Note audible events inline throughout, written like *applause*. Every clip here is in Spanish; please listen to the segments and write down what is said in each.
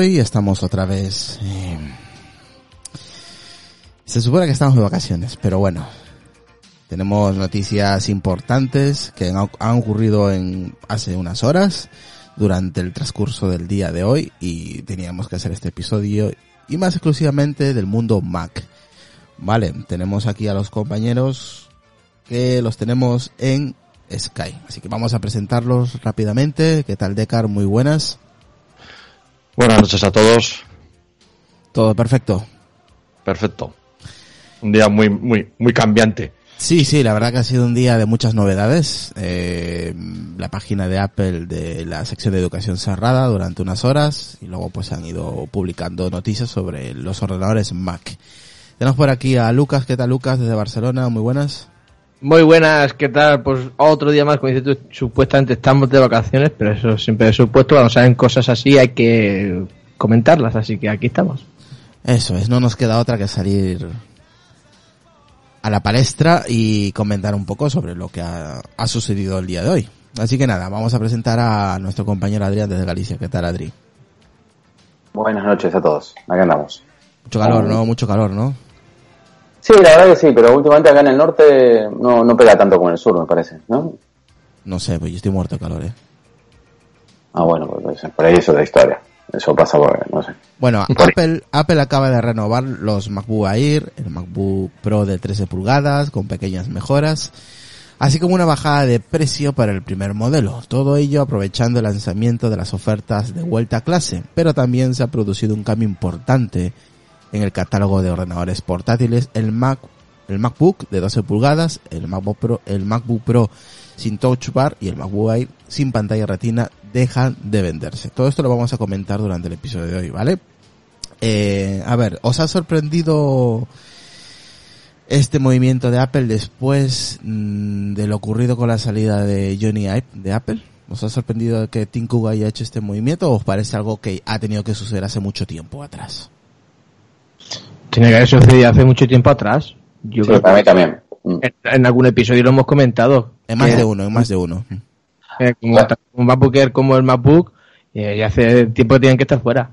hoy, estamos otra vez... eh, Se supone que estamos de vacaciones, pero bueno, tenemos noticias importantes que han, ocurrido en hace unas horas durante el transcurso del día de hoy y teníamos que hacer este episodio y más exclusivamente del mundo Mac. Vale, tenemos aquí a los compañeros que los tenemos en Sky. Así que vamos a presentarlos rápidamente. ¿Qué tal, Decar? Muy buenas. Buenas noches a todos. Todo perfecto. Perfecto. Un día muy, muy, muy cambiante. Sí, sí, la verdad que ha sido un día de muchas novedades. Eh, la página de Apple de la sección de educación cerrada durante unas horas y luego pues han ido publicando noticias sobre los ordenadores Mac. Tenemos por aquí a Lucas. ¿Qué tal, Lucas? Desde Barcelona. Muy buenas. Muy buenas, ¿qué tal? Pues otro día más, como dices tú, supuestamente estamos de vacaciones, pero eso siempre es supuesto, cuando salen cosas así hay que comentarlas, así que aquí estamos. Eso es, no nos queda otra que salir a la palestra y comentar un poco sobre lo que ha, ha sucedido el día de hoy. Así que nada, vamos a presentar a nuestro compañero Adrián desde Galicia. ¿Qué tal, Adri? Buenas noches a todos. Acá andamos. Mucho calor, ¿no? Mucho calor, ¿no? Sí, la verdad que sí, pero últimamente acá en el norte no, no pega tanto como en el sur, me parece, ¿no? No sé, pues yo estoy muerto de calor, ¿eh? Ah, bueno, pues por ahí es otra historia. Eso pasa por, no sé. Bueno, Apple, Apple acaba de renovar los MacBook Air, el MacBook Pro de 13 pulgadas, con pequeñas mejoras, así como una bajada de precio para el primer modelo. Todo ello aprovechando el lanzamiento de las ofertas de vuelta a clase, pero también se ha producido un cambio importante en el catálogo de ordenadores portátiles, el Mac, el MacBook de 12 pulgadas, el MacBook Pro, el MacBook Pro sin Touch Bar y el MacBook Air sin pantalla retina dejan de venderse. Todo esto lo vamos a comentar durante el episodio de hoy, ¿vale? Eh, a ver, ¿os ha sorprendido este movimiento de Apple después mm, de lo ocurrido con la salida de Johnny Ive de Apple? ¿Os ha sorprendido que Tim Cook haya hecho este movimiento o os parece algo que ha tenido que suceder hace mucho tiempo atrás? Tiene que haber sucedido hace mucho tiempo atrás. Yo Sí, creo para mí que también. Mm. en, en algún episodio lo hemos comentado. En más de uno, en más de uno. eh, como tanto un MacBook Air como el MacBook, eh, ya hace tiempo que tienen que estar fuera.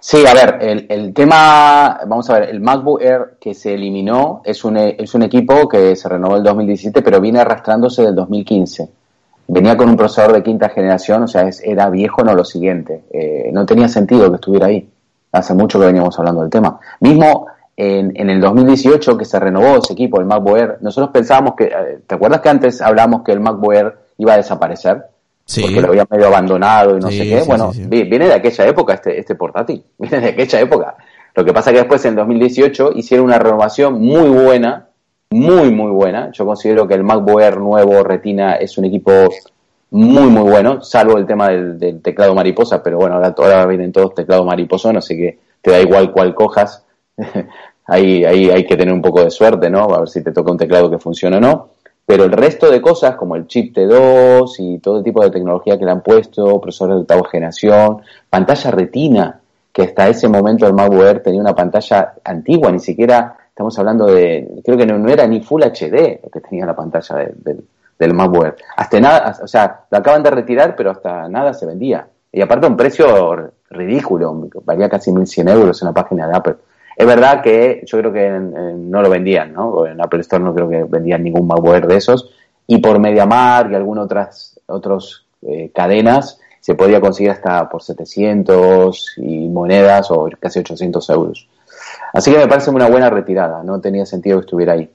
Sí, a ver, el, el tema, vamos a ver, el MacBook Air que se eliminó es un, es un equipo que se renovó en el 2017, pero viene arrastrándose del 2015. Venía con un procesador de quinta generación, o sea, es- era viejo, no lo siguiente. Eh, no tenía sentido que estuviera ahí. Hace mucho que veníamos hablando del tema. Mismo en, en el 2018 que se renovó ese equipo, el MacBook Air, nosotros pensábamos que, eh, ¿te acuerdas que antes hablábamos que el MacBook Air iba a desaparecer? Sí. porque lo había medio abandonado y no Sí, sé qué. sí, bueno, viene de aquella época este, este portátil, *laughs* viene de aquella época. Lo que pasa que después en 2018 hicieron una renovación muy buena, muy muy buena. Yo considero que el MacBook Air nuevo Retina es un equipo muy muy bueno, salvo el tema del, del teclado mariposa, pero bueno, ahora, ahora vienen todos teclado mariposa, así que te da igual cuál cojas. *laughs* ahí, ahí hay que tener un poco de suerte, ¿no? A ver si te toca un teclado que funcione o no. Pero el resto de cosas, como el chip T2 y todo el tipo de tecnología que le han puesto, procesadores de octava generación, pantalla retina, que hasta ese momento el MacBook Air tenía una pantalla antigua, ni siquiera estamos hablando de, creo que no, no era ni Full HD lo que tenía la pantalla de- del, Air. Hasta nada, o sea, lo acaban de retirar, pero hasta nada se vendía. Y aparte un precio ridículo, valía casi 1.100 euros en la página de Apple. Es verdad que yo creo que no lo vendían, ¿no? En Apple Store no creo que vendían ningún Air de esos. Y por MediaMarkt y algunas otras otros, eh, cadenas se podía conseguir hasta por 700 y monedas o casi 800 euros. Así que me parece una buena retirada, no tenía sentido que estuviera ahí.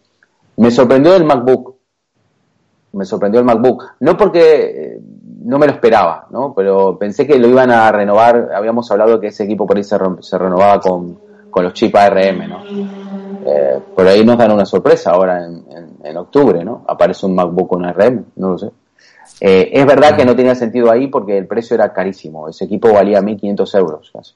Me sorprendió el MacBook, me sorprendió el MacBook, no porque eh, no me lo esperaba, ¿no? Pero pensé que lo iban a renovar, habíamos hablado que ese equipo por ahí se, renovaba con, con los chips ARM, ¿no? Eh, por ahí nos dan una sorpresa ahora en, en- en octubre, ¿no? Aparece un MacBook con ARM, no lo sé. Eh, es verdad que no tenía sentido ahí porque el precio era carísimo. Ese equipo valía 1.500 euros casi.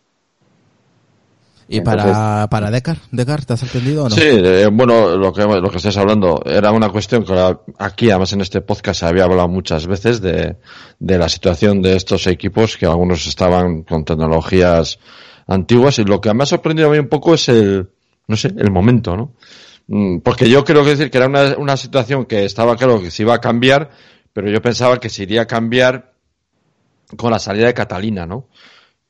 ¿Y Entonces- para, para Decar? ¿Decar te has entendido o no? Sí, eh, bueno, lo que, lo que estáis hablando era una cuestión que la- aquí, además en este podcast, se había hablado muchas veces de, de la situación de estos equipos, que algunos estaban con tecnologías antiguas, y lo que me ha sorprendido a mí un poco es el, no sé, el momento, ¿no? Mm, Porque yo creo que decir que era una, una situación que estaba claro que se iba a cambiar, pero yo pensaba que se iría a cambiar con la salida de Catalina, ¿no?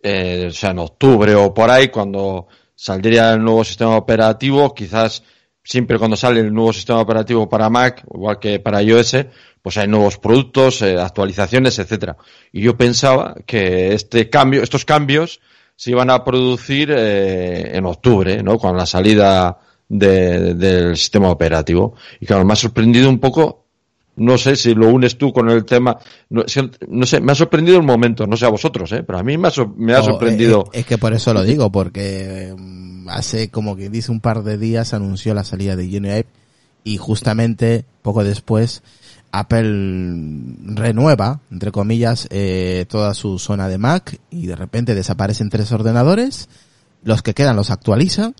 Eh, o sea, en octubre o por ahí, cuando saldría el nuevo sistema operativo, quizás siempre cuando sale el nuevo sistema operativo para Mac, igual que para iOS, pues hay nuevos productos, eh, actualizaciones, etcétera. Y yo pensaba que este cambio, estos cambios se iban a producir eh, en octubre, ¿no? Con la salida de- del sistema operativo. Y claro, me ha sorprendido un poco no sé si lo unes tú con el tema. No, sé, me ha sorprendido el momento, no sé a vosotros, ¿eh? pero a mí me ha, me ha sorprendido. es que por eso lo digo, porque mm, hace como que dice un par de días anunció la salida de Unity y justamente poco después Apple renueva, entre comillas, eh, toda su zona de Mac y de repente desaparecen tres ordenadores, los que quedan los actualizan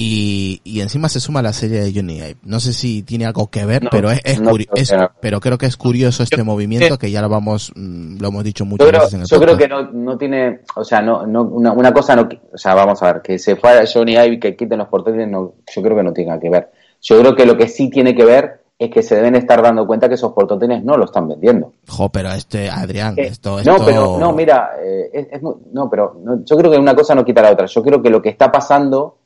y, y encima se suma la serie de Johnny Ive. No sé si tiene algo que ver, No, pero es, es no creo es- pero creo que es curioso este movimiento que ya lo vamos, mm, lo hemos dicho muchas Yo creo, veces en el yo creo que no, no tiene, o sea, no, no, una, una cosa no, o sea, vamos a ver, que se fuera Johnny Ive y que quiten los portátiles, no, yo creo que no tiene que ver. Yo creo que lo que sí tiene que ver es que se deben estar dando cuenta que esos portátiles no lo están vendiendo. Jo, pero este, Adrián, Eh, esto, esto... No, pero, no, mira, eh, es, es no, pero no, yo creo que una cosa no quita la otra. Yo creo que lo que está pasando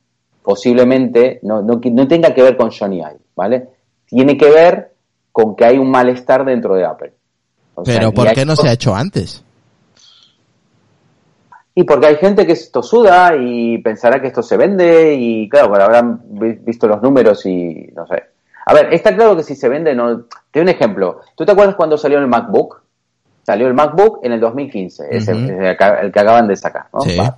posiblemente no, no, no tenga que ver con Johnny Ive, ¿vale? Tiene que ver con que hay un malestar dentro de Apple. O Pero ¿por hay- qué no se ha hecho antes? Y porque hay gente que esto suda y pensará que esto se vende y claro, bueno, habrán vi- visto los números y no sé. A ver, está claro que si se vende no... Te doy un ejemplo. ¿Tú te acuerdas cuando salió el MacBook? Salió el MacBook en el 2015, ese, Ujú. ese acá- el que acaban de sacar, ¿no? Sí. Va,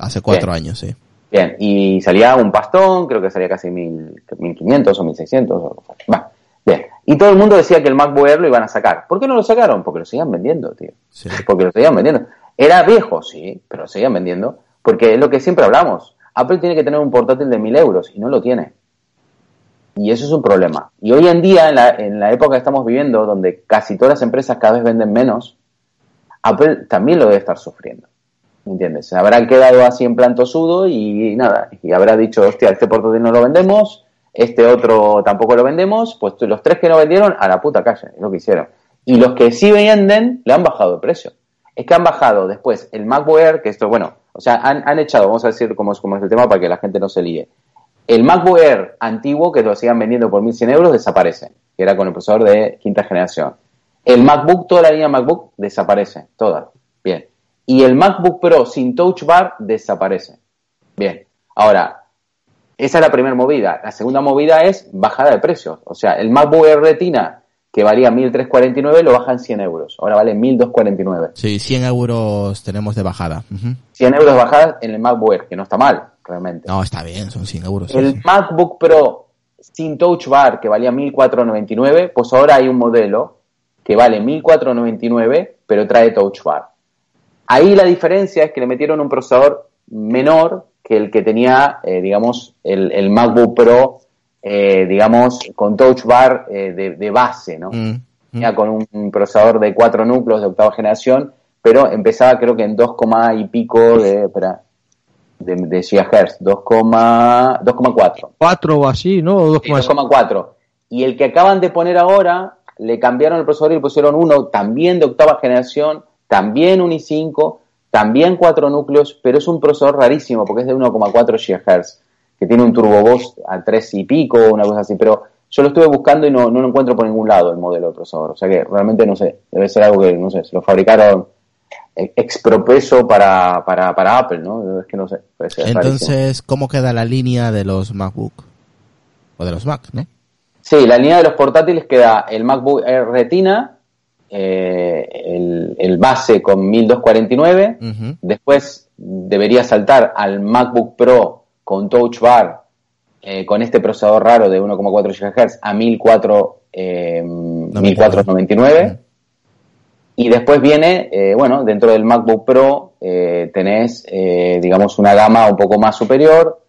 Hace cuatro Bien. años, sí. Bien, y salía un pastón, creo que salía casi mil, 1500 o 1600. O, va, bien. Y todo el mundo decía que el MacBook Air lo iban a sacar. ¿Por qué no lo sacaron? Porque lo seguían vendiendo, tío. Sí. Porque lo seguían vendiendo. Era viejo, sí, pero lo seguían vendiendo. Porque es lo que siempre hablamos. Apple tiene que tener un portátil de 1000 euros y no lo tiene. Y eso es un problema. Y hoy en día, en la, en la época que estamos viviendo, donde casi todas las empresas cada vez venden menos, Apple también lo debe estar sufriendo. ¿Me entiendes? Se habrá quedado así en plan tosudo y, nada. Y habrá dicho, hostia, este portátil no lo vendemos, este otro tampoco lo vendemos, pues los tres que no vendieron, a la puta calle, es lo que hicieron. Y los que sí venden, le han bajado el precio. Es que han bajado después el MacBook Air, que esto, bueno, o sea, han, han echado, vamos a decir cómo es, cómo es el tema para que la gente no se líe. El MacBook Air antiguo, que lo sigan vendiendo por 1.100 euros, desaparece, que era con el procesador de quinta generación. El MacBook, toda la línea MacBook, desaparece, toda. Bien. Y el MacBook Pro sin Touch Bar desaparece. Bien. Ahora, esa es la primera movida. La segunda movida es bajada de precios. O sea, el MacBook Air Retina, que valía 1.349, lo bajan 100 euros. Ahora vale 1.249. Sí, 100 euros tenemos de bajada. Ujú. 100 euros bajadas en el MacBook Air, que no está mal, realmente. No, está bien, son 100 euros. El sí. MacBook Pro sin Touch Bar, que valía 1.499, pues ahora hay un modelo que vale 1.499, pero trae Touch Bar. Ahí la diferencia es que le metieron un procesador menor que el que tenía, eh, digamos, el, el MacBook Pro, eh, digamos, con Touch Bar eh, de, de base, ¿no? Mm, mm. ya con un procesador de cuatro núcleos de octava generación, pero empezaba creo que en 2, y pico de, espera, de, de gigahertz, 2,4. 2,4. 4 o así, ¿no? O Sí, 2,6. 2,4. Y el que acaban de poner ahora, le cambiaron el procesador y le pusieron uno también de octava generación, también un i5, también cuatro núcleos, pero es un procesador rarísimo porque es de 1,4 GHz, que tiene un turbo boost a 3 y pico, una cosa así, pero yo lo estuve buscando y no, no lo encuentro por ningún lado el modelo de procesador, o sea que realmente no sé, debe ser algo que, no sé, se lo fabricaron expropeso para, para, para Apple, ¿no? Es que no sé. puede ser rarísimo. Entonces, ¿cómo queda la línea de los MacBook? O de los Mac, ¿no? Sí, la línea de los portátiles queda el MacBook Air Retina, eh, el, el base con 1249, Ujú. después debería saltar al MacBook Pro con Touch Bar, eh, con este procesador raro de 1,4 GHz a 1400, eh, 1499. Y después viene, eh, bueno, dentro del MacBook Pro tenés, digamos, una gama un poco más superior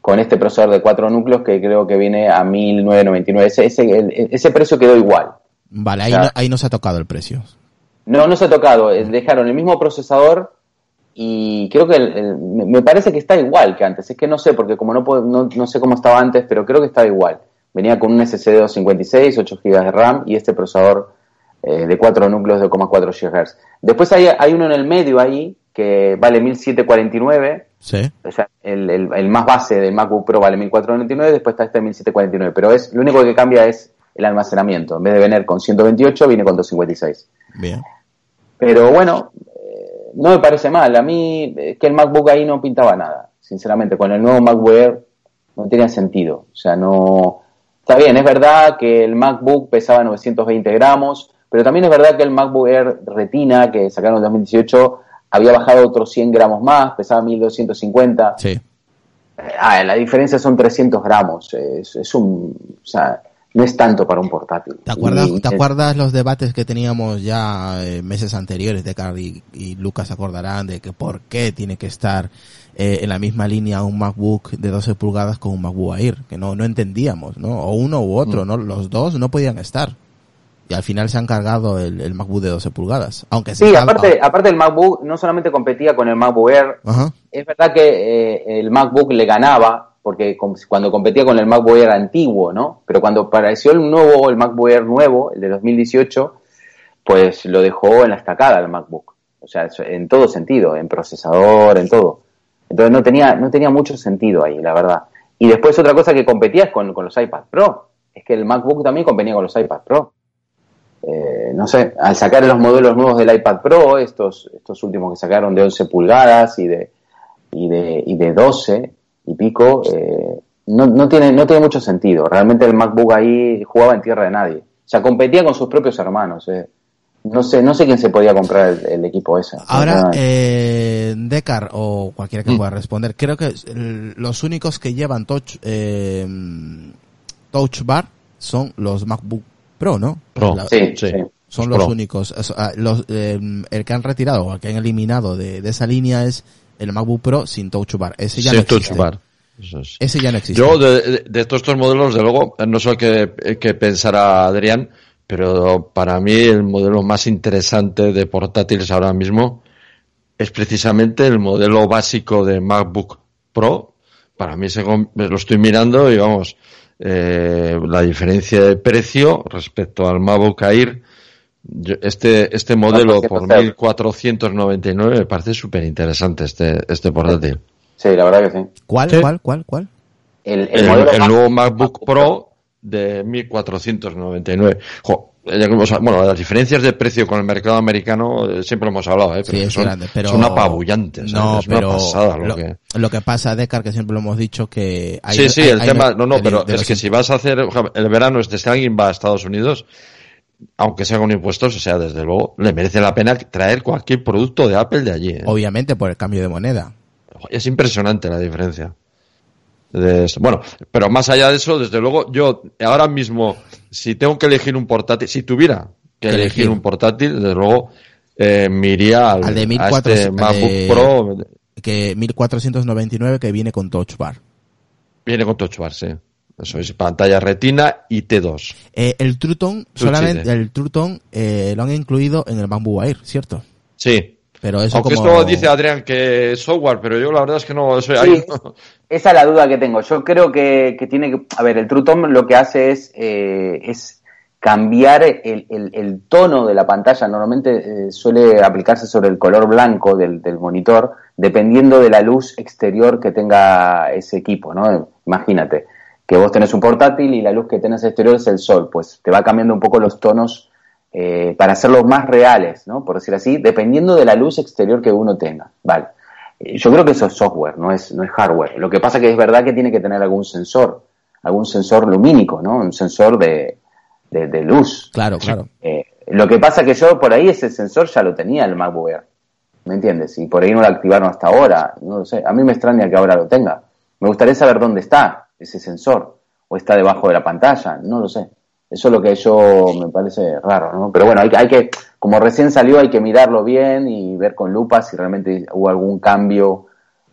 con este procesador de cuatro núcleos que creo que viene a 1999. Ese, ese, el- ese precio quedó igual. Vale, ahí, no, ahí no se ha tocado el precio. No, no se ha tocado. eh, Dejaron el mismo procesador y creo que el- el- me parece que está igual que antes. Es que no sé, porque como no, puedo- no, no sé cómo estaba antes, pero creo que está igual. Venía con un SSD 256, 8 GB de RAM y este procesador eh, de 4 núcleos de 2,4 GHz. Después hay, hay uno en el medio ahí que vale 1749. Sí. O sea, el, el- el más base del MacBook Pro vale 1499, después está este 1749. Pero es lo único que cambia es el almacenamiento. En vez de venir con 128, viene con 256. Bien. Pero bueno, eh, no me parece mal. A mí es que el MacBook ahí no pintaba nada. Sinceramente, con el nuevo MacBook Air no tenía sentido. O sea, no... Está bien, es verdad que el MacBook pesaba 920 gramos, pero también es verdad que el MacBook Air Retina, que sacaron en 2018, había bajado otros 100 gramos más, pesaba 1250. Sí. Ah, la diferencia son 300 gramos. Es, es un... O sea, no es tanto para un portátil. ¿Te acuerdas, Y- ¿te acuerdas los debates que teníamos ya eh, meses anteriores de y, y Lucas acordarán de que por qué tiene que estar eh, en la misma línea un MacBook de 12 pulgadas con un MacBook Air? Que no, no entendíamos, ¿no? O uno u otro, ¿no? Los dos no podían estar. Y al final se han cargado el, el MacBook de 12 pulgadas. Aunque Sí, aparte, aparte el MacBook no solamente competía con el MacBook Air, Ajá. es verdad que eh, el MacBook le ganaba, porque cuando competía con el MacBook Air antiguo, ¿no? Pero cuando apareció el nuevo, el MacBook Air nuevo, el de 2018, pues lo dejó en la estacada el MacBook. O sea, en todo sentido, en procesador, en todo. Entonces no tenía, no tenía mucho sentido ahí, la verdad. Y después otra cosa que competía es con, con los iPad Pro. Es que el MacBook también competía con los iPad Pro. Eh, no sé, al sacar los modelos nuevos del iPad Pro, estos, estos últimos que sacaron de 11 pulgadas y de, y de, y de 12 y pico, eh, no, no, tiene, no tiene mucho sentido. Realmente el MacBook ahí jugaba en tierra de nadie. O sea, competía con sus propios hermanos. eh. No sé, no sé quién se podía comprar el, el equipo ese. Ahora, Ah, eh, Decar o cualquiera que Mm. pueda responder, creo que los únicos que llevan touch, eh, touch bar son los MacBook Pro, ¿no? Pro. La- sí, sí. sí. son Los únicos. Los, eh, el que han retirado o el que han eliminado de, de esa línea es el MacBook Pro sin touch bar. Ese ya no Touch existe. Bar. Eso es. Ese ya no existe. Yo, de, de- estos modelos, de luego, no sé qué, qué pensará Adrián, pero para mí el modelo más interesante de portátiles ahora mismo es precisamente el modelo básico de MacBook Pro. Para mí se, lo estoy mirando y vamos, eh, la diferencia de precio respecto al MacBook Air, yo- este, este modelo por 400 euros. 1499 me parece súper interesante este, este portátil. Sí, la verdad que sí. ¿Cuál, Sí. cuál, cuál, cuál? El, el el, modelo el nuevo MacBook Pro de 1499. Jo, bueno, las diferencias de precio con el mercado americano eh, siempre lo hemos hablado, ¿eh? Pero Sí, es son, grande, pero... son apabullantes. ¿sabes? No, es una pero pasada lo, lo, que... lo que pasa, Decar, que siempre lo hemos dicho que... hay- sí, sí, hay- el hay tema, no, no, de- pero de es que si vas a hacer el verano, este, si alguien va a Estados Unidos, aunque sea con impuestos, o sea, desde luego, le merece la pena traer cualquier producto de Apple de allí. ¿eh? Obviamente por el cambio de moneda. Es impresionante la diferencia. De esto. Bueno, pero más allá de eso, desde luego, yo ahora mismo, si tengo que elegir un portátil, si tuviera que Elegir. elegir un portátil, desde luego, eh, me iría al, Al de a 1400, este MacBook de- Pro. Que 1499 que viene con touch bar. Viene con Touch Bar, sí. Eso es pantalla retina y T2. Eh, el Truton, solamente el Truton eh, lo han incluido en el MacBook Air, ¿cierto? Sí. Pero eso Aunque como... esto dice Adrián que es software, pero yo la verdad es que no, eso Sí, ahí no- esa es la duda que tengo. Yo creo que, que tiene que... A ver, el Trutom lo que hace es, eh, es cambiar el, el- el tono de la pantalla. Normalmente eh, suele aplicarse sobre el color blanco del, del monitor, dependiendo de la luz exterior que tenga ese equipo, ¿no? Imagínate que vos tenés un portátil y la luz que tenés exterior es el sol, pues te va cambiando un poco los tonos eh, para hacerlos más reales, ¿no? Por decir así, dependiendo de la luz exterior que uno tenga. Vale. Eh, Yo creo que eso es software, no es, no es hardware. Lo que pasa que es verdad que tiene que tener algún sensor, algún sensor lumínico, ¿no? Un sensor de, de, de luz. Claro, claro. Eh, lo que pasa que yo por ahí ese sensor ya lo tenía el MacBook Air. ¿Me entiendes? Y por ahí no lo activaron hasta ahora. No lo sé. A mí me extraña que ahora lo tenga. Me gustaría saber dónde está ese sensor. O está debajo de la pantalla. No lo sé. Eso es lo que yo me parece raro, ¿no? Pero bueno, hay, que- hay que, como recién salió, hay que mirarlo bien y ver con lupa si realmente hubo algún cambio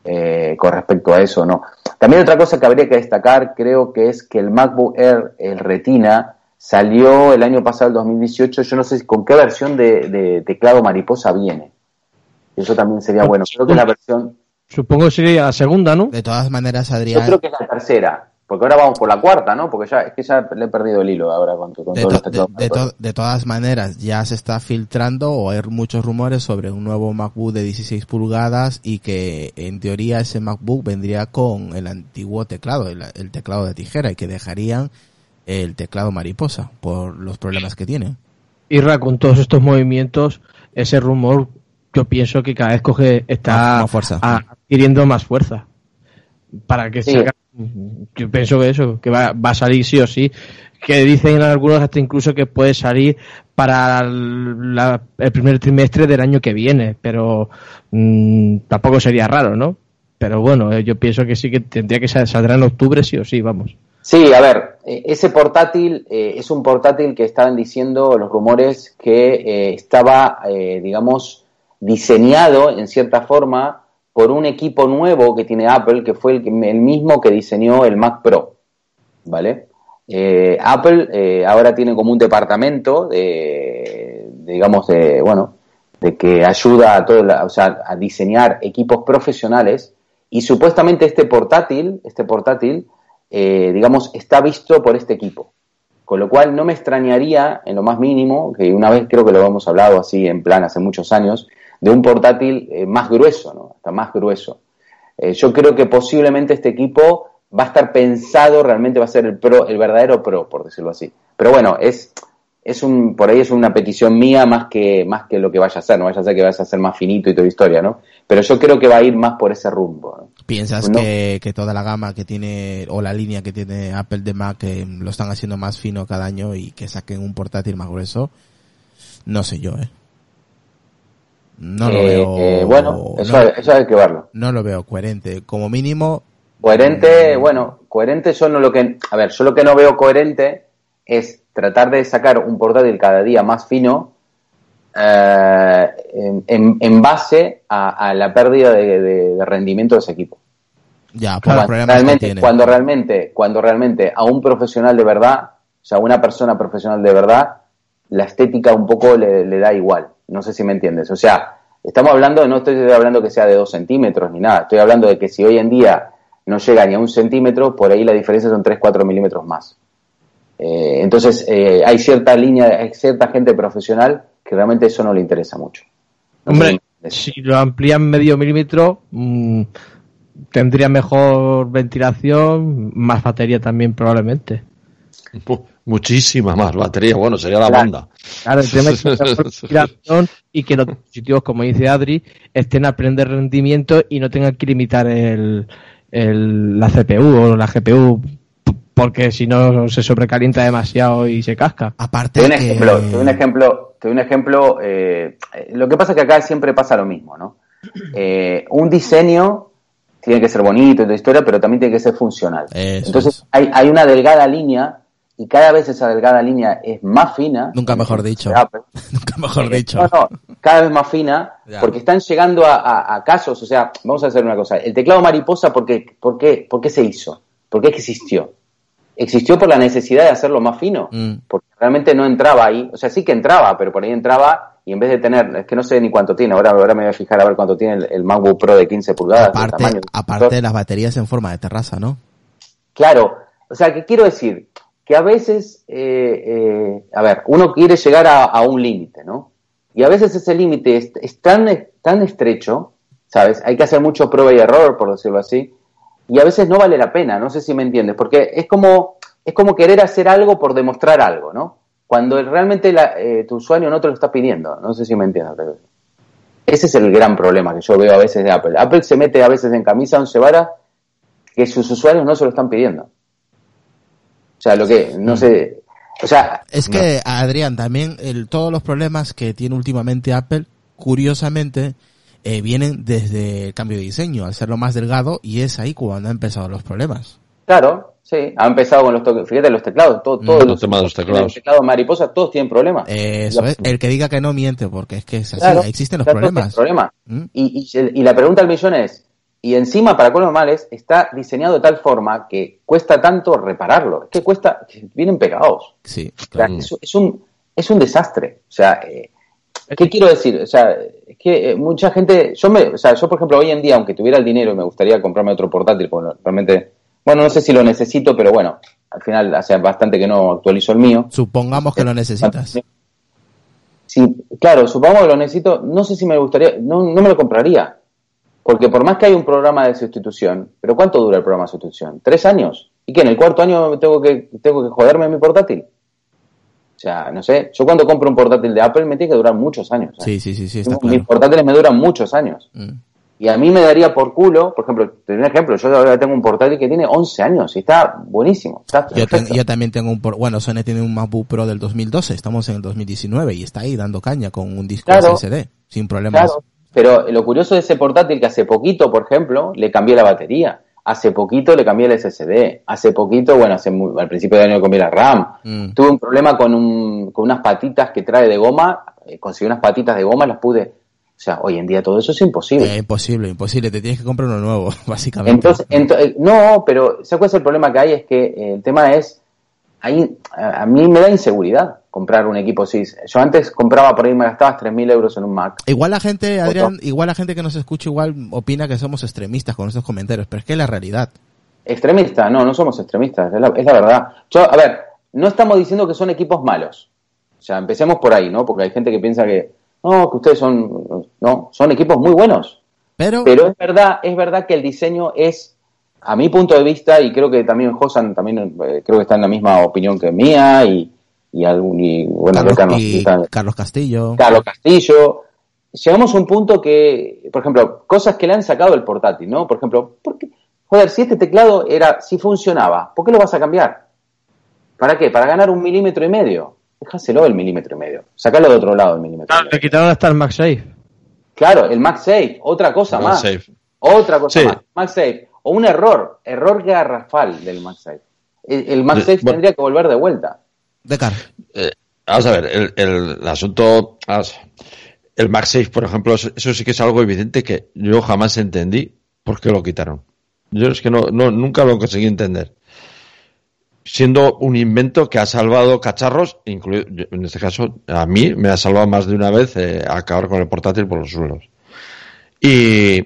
eh, con respecto a eso o no. También otra cosa que habría que destacar, creo que es que el MacBook Air, el Retina, salió el año pasado, el 2018, yo no sé con qué versión de, de teclado mariposa viene. Eso también sería bueno. Creo que la versión, Supongo que sería la segunda, ¿no? De todas maneras, yo Adrián, creo que es la tercera, porque ahora vamos por la cuarta, ¿no? Porque ya, es que ya le he perdido el hilo ahora con, con de, todos los to- de- de to- mariposa. de todas maneras, ya se está filtrando o hay muchos rumores sobre un nuevo MacBook de 16 pulgadas y que en teoría ese MacBook vendría con el antiguo teclado, el, el teclado de tijera y que dejarían el teclado mariposa por los problemas que tiene. Irra, con todos estos movimientos, ese rumor, yo pienso que cada vez coge, está Más- más fuerza. a- adquiriendo más fuerza. Para que Sí. se haga- yo pienso que eso, que va, va a salir sí o sí. Que dicen algunos hasta incluso que puede salir para el, la- el primer trimestre del año que viene, pero mm, tampoco sería raro, ¿no? Pero bueno, eh, yo pienso que sí que tendría que sal- saldrá en octubre sí o sí, vamos. Sí, a ver, eh, ese portátil eh, es un portátil que estaban diciendo los rumores que eh, estaba, eh, digamos, diseñado en cierta forma por un equipo nuevo que tiene Apple, que fue el, el mismo que diseñó el Mac Pro, ¿vale? Eh, Apple eh, ahora tiene como un departamento de, de, digamos, de, bueno, de que ayuda a todo, la- o sea, a diseñar equipos profesionales y supuestamente este portátil, este portátil, eh, digamos, está visto por este equipo. Con lo cual no me extrañaría en lo más mínimo, que una vez creo que lo hemos hablado así en plan hace muchos años, de un portátil eh, más grueso, ¿no? Hasta más grueso. Eh, yo creo que posiblemente este equipo va a estar pensado, realmente va a ser el pro, el verdadero pro, por decirlo así. Pero bueno, es, es un, por ahí es una petición mía más que, más que lo que vaya a ser, no vaya a ser que vaya a ser más finito y toda historia, ¿no? Pero yo creo que va a ir más por ese rumbo. ¿no? ¿Piensas No. que, que toda la gama que tiene, o la línea que tiene Apple de Mac, eh, lo están haciendo más fino cada año y que saquen un portátil más grueso? No sé yo, eh. No lo Eh, veo. eh, bueno, eso, no, hay- eso hay que verlo. no lo veo coherente. Como mínimo, Coherente, bueno, coherente yo no lo que, a ver, yo lo que no veo coherente es tratar de sacar un portátil cada día más fino eh, en, base a, a la pérdida de, de- de rendimiento de ese equipo. ya, por Cuando que realmente, tiene. cuando realmente, cuando realmente a un profesional de verdad, o sea, a una persona profesional de verdad, la estética un poco le, le da igual. No sé si me entiendes. O sea, estamos hablando, no estoy hablando que sea de dos centímetros ni nada. Estoy hablando de que si hoy en día no llega ni a un centímetro, por ahí la diferencia son 3, 4 milímetros más. Eh, entonces, eh, hay cierta línea, hay cierta gente profesional que realmente eso no le interesa mucho. No Hombre, si lo amplían medio milímetro, mm, tendría mejor ventilación, más batería también probablemente. Pu- Muchísima más batería. Bueno, sería la Claro. banda. Claro, el tema es que haya *laughs* mejor ventilación y que los dispositivos, como dice Adri, estén a pleno de rendimiento y no tengan que limitar el, el- la CPU o la GPU porque si no se sobrecalienta demasiado y se casca. Aparte Te doy un que- ejemplo, te doy un ejemplo, te doy un ejemplo eh, lo que pasa es que acá siempre pasa lo mismo, ¿no? Eh, un diseño tiene que ser bonito y toda historia, pero también tiene que ser funcional. Eso Entonces es. hay, hay una delgada línea y cada vez esa delgada línea es más fina. Nunca mejor dicho. *laughs* Nunca mejor Eh, dicho. No, no, cada vez más fina, Ya. porque están llegando a, a- a casos, o sea, vamos a hacer una cosa, el teclado mariposa, ¿por qué, por qué, por qué se hizo? ¿Por qué existió? Existió por la necesidad de hacerlo más fino, Mm. porque realmente no entraba ahí, o sea, sí que entraba, pero por ahí entraba y en vez de tener, es que no sé ni cuánto tiene, ahora, ahora me voy a fijar a ver cuánto tiene el, el MacBook Pro de 15 pulgadas. de aparte, tamaño. aparte de las baterías en forma de terraza, ¿no? Claro, o sea, que quiero decir que a veces, eh, eh, a ver, uno quiere llegar a, un límite, ¿no? Y a veces ese límite es, tan, tan estrecho, ¿sabes? Hay que hacer mucho prueba y error, por decirlo así, y a veces no vale la pena, no sé si me entiendes, porque es como, es como querer hacer algo por demostrar algo, ¿no? Cuando realmente la- eh, tu usuario no te lo está pidiendo, no sé si me entiendes. Ese es el gran problema que yo veo a veces de Apple. Apple se mete a veces en camisa once varas que sus usuarios no se lo están pidiendo. O sea, lo que, no sé, o sea, Es que, Adrián, también el, todos los problemas que tiene últimamente Apple, curiosamente, eh, vienen desde el cambio de diseño, al serlo más delgado, y es ahí cuando han empezado los problemas. claro, sí. Ha empezado con los toques. Fíjate, los teclados, todo, Mm, todos los de los teclados. el teclado mariposa, todos tienen problemas. Eso La- es. El que diga que no miente, porque es que es así. Claro, Existen los claro, problemas. Mm. Y, y- y la pregunta al millón es, y encima, para colmo males, está diseñado de tal forma que cuesta tanto repararlo. Es que cuesta, vienen pegados. Sí, O sea, es, es un, es un desastre. O sea, eh, ¿qué quiero decir? O sea, es que eh, mucha gente, yo me, o sea, yo por ejemplo hoy en día, aunque tuviera el dinero y me gustaría comprarme otro portátil, porque realmente, bueno, no sé si lo necesito, pero bueno, al final hace bastante que no actualizo el mío. Supongamos que lo necesitas. Sí, claro, supongo que lo necesito, no sé si me gustaría, no, no me lo compraría. Porque por más que hay un programa de sustitución, pero ¿cuánto dura el programa de sustitución? ¿Tres años? ¿Y que en el cuarto año tengo que, tengo que joderme mi portátil? O sea, no sé, yo cuando compro un portátil de Apple me tiene que durar muchos años. ¿eh? Sí, sí, sí, sí, Mis claro. portátiles me duran muchos años. Mm. Y a mí me daría por culo, por ejemplo, te doy un ejemplo, yo ahora tengo un portátil que tiene 11 años y está buenísimo. Está Yo, perfecto. ten- yo también tengo un, por- bueno, Sony tiene un MacBook Pro del 2012, estamos en el 2019 y está ahí dando caña con un disco Claro. SSD, sin problemas. Claro, pero lo curioso de ese portátil que hace poquito, por ejemplo, le cambié la batería. Hace poquito le cambié el SSD. Hace poquito, bueno, hace muy- al principio del año le cambié la RAM. Mm. Tuve un problema con, un, con unas patitas que trae de goma. eh, conseguí unas patitas de goma, las pude. O sea, hoy en día todo eso es imposible. Eh, imposible, imposible, te tienes que comprar uno nuevo, *laughs* básicamente. Entonces, ento- eh, no, pero ¿sabes cuál es el problema que hay? Es que eh, el tema es, ahí, a, a mí me da inseguridad comprar un equipo así. Yo antes compraba por ahí, me gastaba 3.000 euros en un Mac. Igual la gente. Adrián, igual la gente que nos escucha igual opina que somos extremistas con estos comentarios, pero es que es la realidad. Extremista, no, no somos extremistas, es la, es la verdad. Yo, a ver, no estamos diciendo que son equipos malos. O sea, empecemos por ahí, ¿no? Porque hay gente que piensa que, no, que ustedes son, no, son equipos muy buenos. Pero, Pero es verdad, es verdad que el diseño es, a mi punto de vista, y creo que también Josan también eh, creo que está en la misma opinión que mía, y, y algún, y bueno, Carlos, y Castillo. Carlos Castillo. Llegamos a un punto que, por ejemplo, cosas que le han sacado el portátil, ¿no? Por ejemplo, ¿por qué? joder, si este teclado era, si funcionaba, ¿por qué lo vas a cambiar? ¿Para qué? ¿Para ganar un milímetro y medio? Déjaselo el milímetro y medio. Sacalo de otro lado el milímetro. Claro, y le quitaron hasta el MagSafe. Claro, el MagSafe, otra cosa más. MagSafe. Otra cosa Sí. más. MagSafe. O un error, error garrafal del MagSafe. El, el MagSafe bueno. tendría que volver de vuelta. De cara. Eh, vamos a ver, el, el- asunto, el MagSafe, por ejemplo, eso, sí que es algo evidente que yo jamás entendí por qué lo quitaron. Yo es que no, no nunca lo conseguí entender. Siendo un invento que ha salvado cacharros, incluido, en este caso, a mí me ha salvado más de una vez eh, acabar con el portátil por los suelos. Y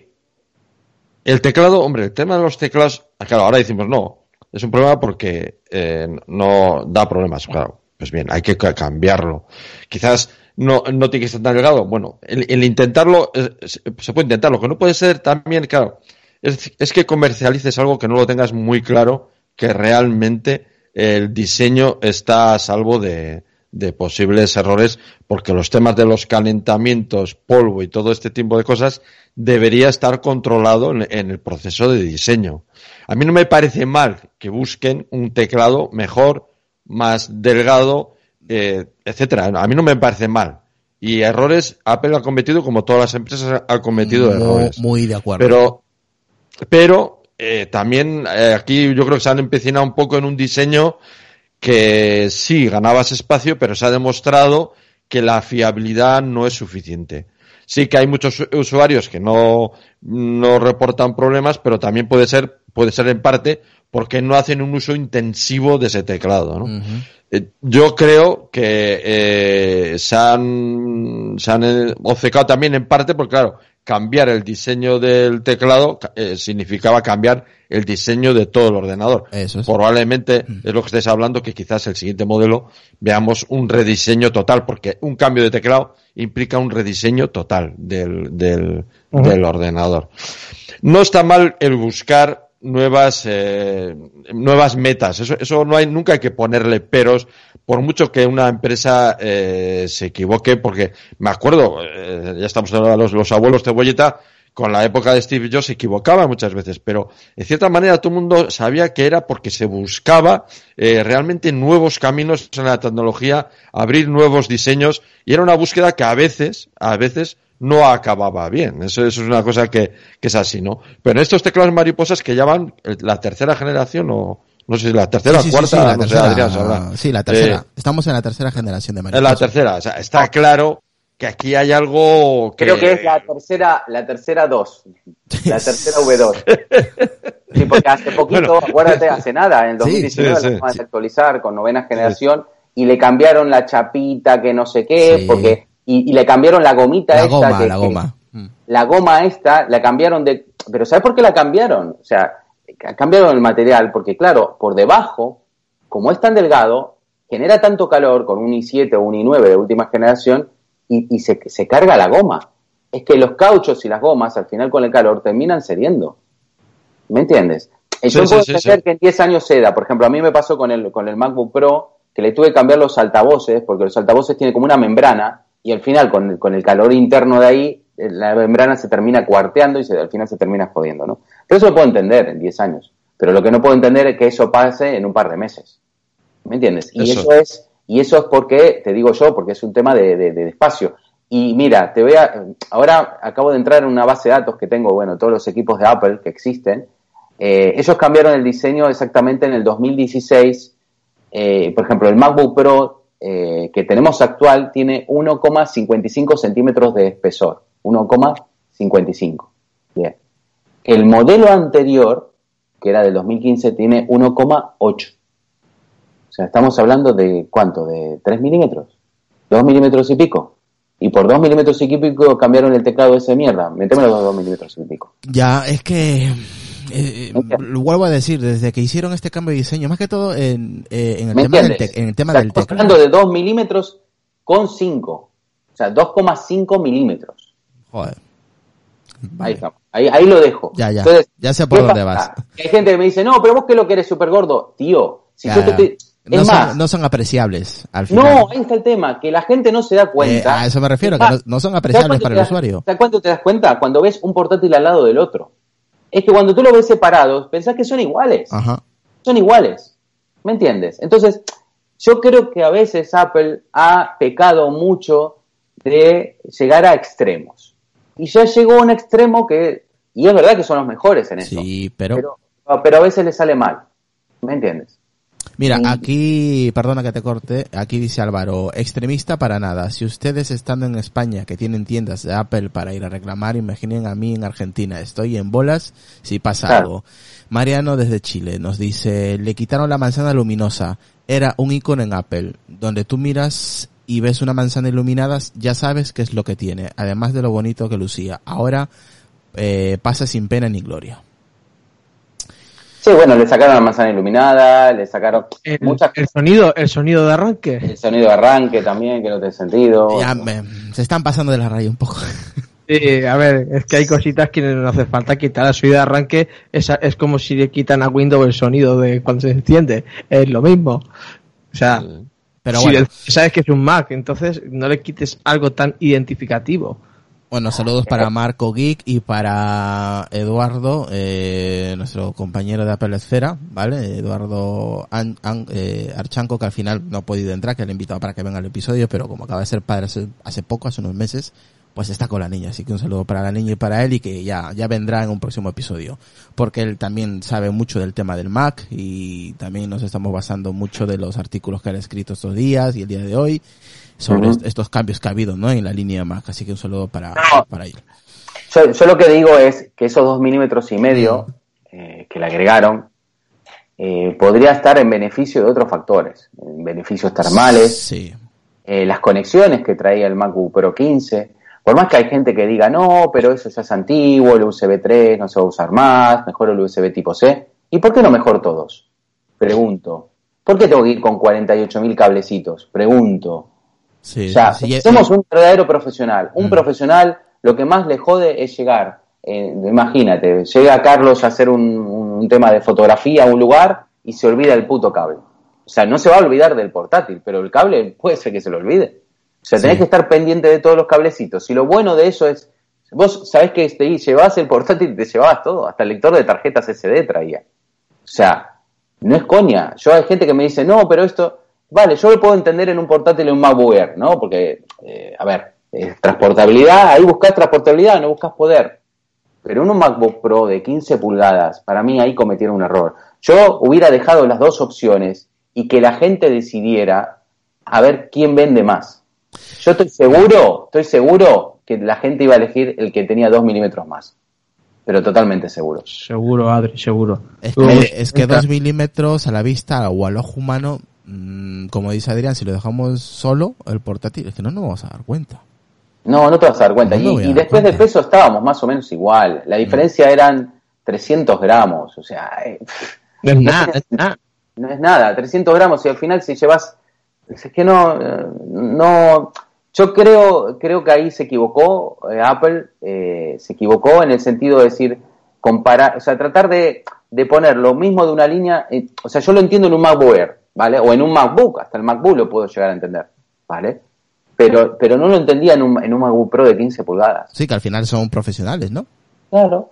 el teclado, hombre, el tema de los teclados, claro, ahora decimos no, es un problema porque eh, no da problemas, claro. Pues bien, hay que ca- cambiarlo. Quizás no, tiene que estar tan delgado. Bueno, el, intentarlo, eh, se se puede intentar. Lo que no puede ser también, claro, es, es que comercialices algo que no lo tengas muy claro, que realmente el diseño está a salvo de, de posibles errores, porque los temas de los calentamientos, polvo y todo este tipo de cosas debería estar controlado en, en el proceso de diseño. A mí no me parece mal que busquen un teclado mejor, más delgado, eh, etcétera. A mí no me parece mal. Y errores, Apple ha cometido como todas las empresas han cometido errores. muy de acuerdo. Pero, pero eh, también eh, aquí yo creo que se han empecinado un poco en un diseño que sí ganabas espacio, pero se ha demostrado que la fiabilidad no es suficiente. Sí que hay muchos usuarios que no, no reportan problemas, pero también puede ser, puede ser en parte porque no hacen un uso intensivo de ese teclado, ¿no? Eh, Yo creo que eh, se han, se han eh, obcecado también en parte porque, claro, cambiar el diseño del teclado eh, significaba cambiar el diseño de todo el ordenador. Eso es. Probablemente es lo que estáis hablando, que quizás el siguiente modelo veamos un rediseño total, porque un cambio de teclado implica un rediseño total del, del ordenador. No está mal el buscar nuevas eh, nuevas metas. Eso, eso no hay nunca hay que ponerle peros, por mucho que una empresa eh, se equivoque, porque me acuerdo, eh, ya estamos hablando de los, los abuelos cebolleta, con la época de Steve Jobs se equivocaba muchas veces, pero en cierta manera todo el mundo sabía que era porque se buscaba eh, realmente nuevos caminos en la tecnología, abrir nuevos diseños, y era una búsqueda que a veces, a veces, no acababa bien. Eso, eso es una cosa que, que es así, ¿no? Pero estos teclados mariposas que ya van eh, la tercera generación o No sé si la tercera, Sí, cuarta, sí, la no sé, tercera. Adrián. Sí, la tercera. Eh, Estamos en la tercera generación de mariposas. la tercera. O sea, está claro que aquí hay algo que... Creo que es la tercera, la tercera 2. *laughs* La tercera V2. Sí, porque hace poquito, Bueno. acuérdate, hace nada, en el Sí, 2019 sí, sí, la acaban sí. de actualizar con novena generación y le cambiaron la chapita que no sé qué, Sí. porque y, y le cambiaron la gomita La esta goma, que- la goma. Mm. la goma esta la cambiaron de pero ¿sabes por qué la cambiaron? O sea, ca- cambiaron el material porque claro, por debajo, como es tan delgado, genera tanto calor con un i7 o un i9 de última generación y, y se, se carga la goma. Es que los cauchos y las gomas al final con el calor terminan cediendo. ¿Me entiendes? Yo sí, puedo sí, entender sí. que en 10 años ceda. Por ejemplo, a mí me pasó con el, con el MacBook Pro que le tuve que cambiar los altavoces porque los altavoces tienen como una membrana y al final con el, con el calor interno de ahí eh, la membrana se termina cuarteando y se, al final se termina jodiendo, ¿no? Pero eso lo puedo entender en 10 años. Pero lo que no puedo entender es que eso pase en un par de meses. ¿Me entiendes? Y Eso. eso, es, y eso es porque, te digo yo, porque es un tema de, de- de espacio. Y mira, te voy a, ahora acabo de entrar en una base de datos que tengo, bueno, todos los equipos de Apple que existen. Eh, ellos cambiaron el diseño exactamente en el 2016. Eh, por ejemplo, el MacBook Pro eh, que tenemos actual tiene 1,55 centímetros de espesor. 1,55. Bien. El modelo anterior, que era del 2015, tiene 1,8. O sea, estamos hablando de cuánto, de 3 milímetros, 2 milímetros y pico. Y por 2 milímetros y pico cambiaron el teclado ese de mierda. Métemelo los 2 milímetros y pico. Ya, es que eh, lo vuelvo a decir, desde que hicieron este cambio de diseño, más que todo en, eh, en el ¿Me tema del, tec- en el tema O sea, del estamos teclado. hablando de 2 milímetros con 5. O sea, 2,5 milímetros. Joder. Ahí Vale. estamos. Ahí, ahí lo dejo. Ya, ya. Entonces, Ya sé por ¿qué dónde pasa? vas. Hay gente que me dice, no, pero vos que lo que eres súper gordo. Tío, si Ya, yo te, te- no, es son, más, no son apreciables al final. no, ahí está el tema, que la gente no se da Eh, cuenta. a eso me refiero, que no, son ¿sabes apreciables para el das- usuario. ¿Sabes cuánto te das cuenta? Cuando ves un portátil al lado del otro. Es que cuando tú lo ves separados, pensás que son iguales. Ajá. Son iguales. ¿Me entiendes? Entonces, yo creo que a veces Apple ha pecado mucho de llegar a extremos. Y ya llegó a un extremo que, y es verdad que son los mejores en eso, Sí, pero... pero, pero a veces le sale mal. ¿Me entiendes? Mira, aquí, perdona que te corte, aquí dice Álvaro, extremista para nada. Si ustedes estando en España, que tienen tiendas de Apple para ir a reclamar, imaginen a mí en Argentina. Estoy en bolas si pasa Claro. algo. Mariano desde Chile nos dice, le quitaron la manzana luminosa. Era un icono en Apple, donde tú miras y ves una manzana iluminada, ya sabes qué es lo que tiene, además de lo bonito que lucía. Ahora eh, pasa sin pena ni gloria. Sí, bueno, le sacaron la manzana iluminada, le sacaron El, muchas el sonido, el sonido de arranque. el sonido de arranque también, que no tiene sentido. Ya me- se están pasando de la raya un poco. Sí, a ver, es que hay cositas que no hace falta quitar. La subida de arranque es, es como si le quitan a Windows el sonido de cuando se enciende. Es lo mismo. O sea, Pero si bueno. sabes que es un Mac, entonces no le quites algo tan identificativo. Bueno, saludos para Marco Geek y para Eduardo, eh, nuestro compañero de Apple Esfera, ¿vale? Eduardo An- An- eh, Archanco, que al final no ha podido entrar, que le he invitado para que venga al episodio, pero como acaba de ser padre hace, hace poco, hace unos meses, pues está con la niña. Así que un saludo para la niña y para él y que ya, ya vendrá en un próximo episodio. Porque él también sabe mucho del tema del Mac y también nos estamos basando mucho de los artículos que han escrito estos días y el día de hoy sobre estos cambios que ha habido, ¿no? En la línea Mac. Así que un saludo para, No. para él. Yo, yo lo que digo es que esos dos milímetros y medio eh, que le agregaron eh, podría estar en beneficio de otros factores, en beneficios termales, Sí. eh, las conexiones que traía el MacBook Pro 15. Por más que hay gente que diga, no, pero eso ya es antiguo, el USB 3 no se va a usar más, mejor el USB tipo C. ¿Y por qué no mejor todos? Pregunto. ¿Por qué tengo que ir con 48.000 cablecitos? Pregunto. Sí, O sea, sí, somos un verdadero profesional. Un Mm. profesional, lo que más le jode es llegar. eh, imagínate, llega Carlos a hacer un, un tema de fotografía a un lugar y se olvida el puto cable. O sea, no se va a olvidar del portátil, pero el cable puede ser que se lo olvide. O sea, tenés Sí. que estar pendiente de todos los cablecitos. Y lo bueno de eso es, vos sabés que te llevabas el portátil, te llevabas todo, hasta el lector de tarjetas SD traía. O sea, no es coña. Yo hay gente que me dice, no, pero esto, vale, yo lo puedo entender en un portátil en un MacBook Air, ¿no? Porque, eh, a ver, eh, transportabilidad, ahí buscas transportabilidad, no buscas poder. Pero en un MacBook Pro de 15 pulgadas, para mí ahí cometieron un error. Yo hubiera dejado las dos opciones y que la gente decidiera a ver quién vende más. Yo estoy seguro, estoy seguro que la gente iba a elegir el que tenía 2 milímetros más. Pero totalmente seguro. Seguro, Adri, seguro. Es Uy, que, es que esta- 2 milímetros a la vista o al ojo humano, mm, como dice Adrián, si lo dejamos solo, el portátil, es que no nos vamos a dar cuenta. No, no te vas a dar cuenta. No y dar después del cuenta. peso estábamos más o menos igual. La diferencia eran 300 gramos. O sea, eh, No es nada, *laughs* es nada. no es nada. 300 gramos y al final si llevas... Es que no... eh, no yo creo, creo que ahí se equivocó eh, Apple. eh, se equivocó en el sentido de decir... comparar, o sea, tratar de, de poner lo mismo de una línea... eh, o sea, yo lo entiendo en un MacBook Air, ¿vale? O en un MacBook. Hasta el MacBook lo puedo llegar a entender, ¿vale? Pero, pero no lo entendía en un, en un MacBook Pro de 15 pulgadas. Sí, que al final son profesionales, ¿no? Claro.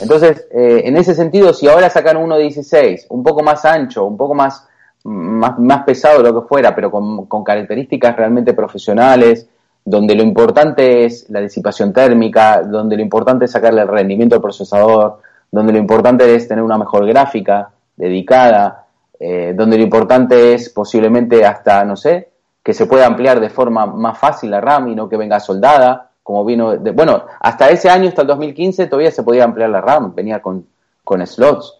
Entonces, eh, en ese sentido, si ahora sacan uno de 16, un poco más ancho, un poco más, más, más pesado, lo que fuera, pero con, características realmente profesionales, donde lo importante es la disipación térmica, donde lo importante es sacarle el rendimiento al procesador, donde lo importante es tener una mejor gráfica dedicada, eh, donde lo importante es posiblemente hasta, no sé, que se pueda ampliar de forma más fácil la RAM y no que venga soldada, como vino, de, bueno, hasta ese año, hasta el 2015, todavía se podía ampliar la RAM, venía con, con slots.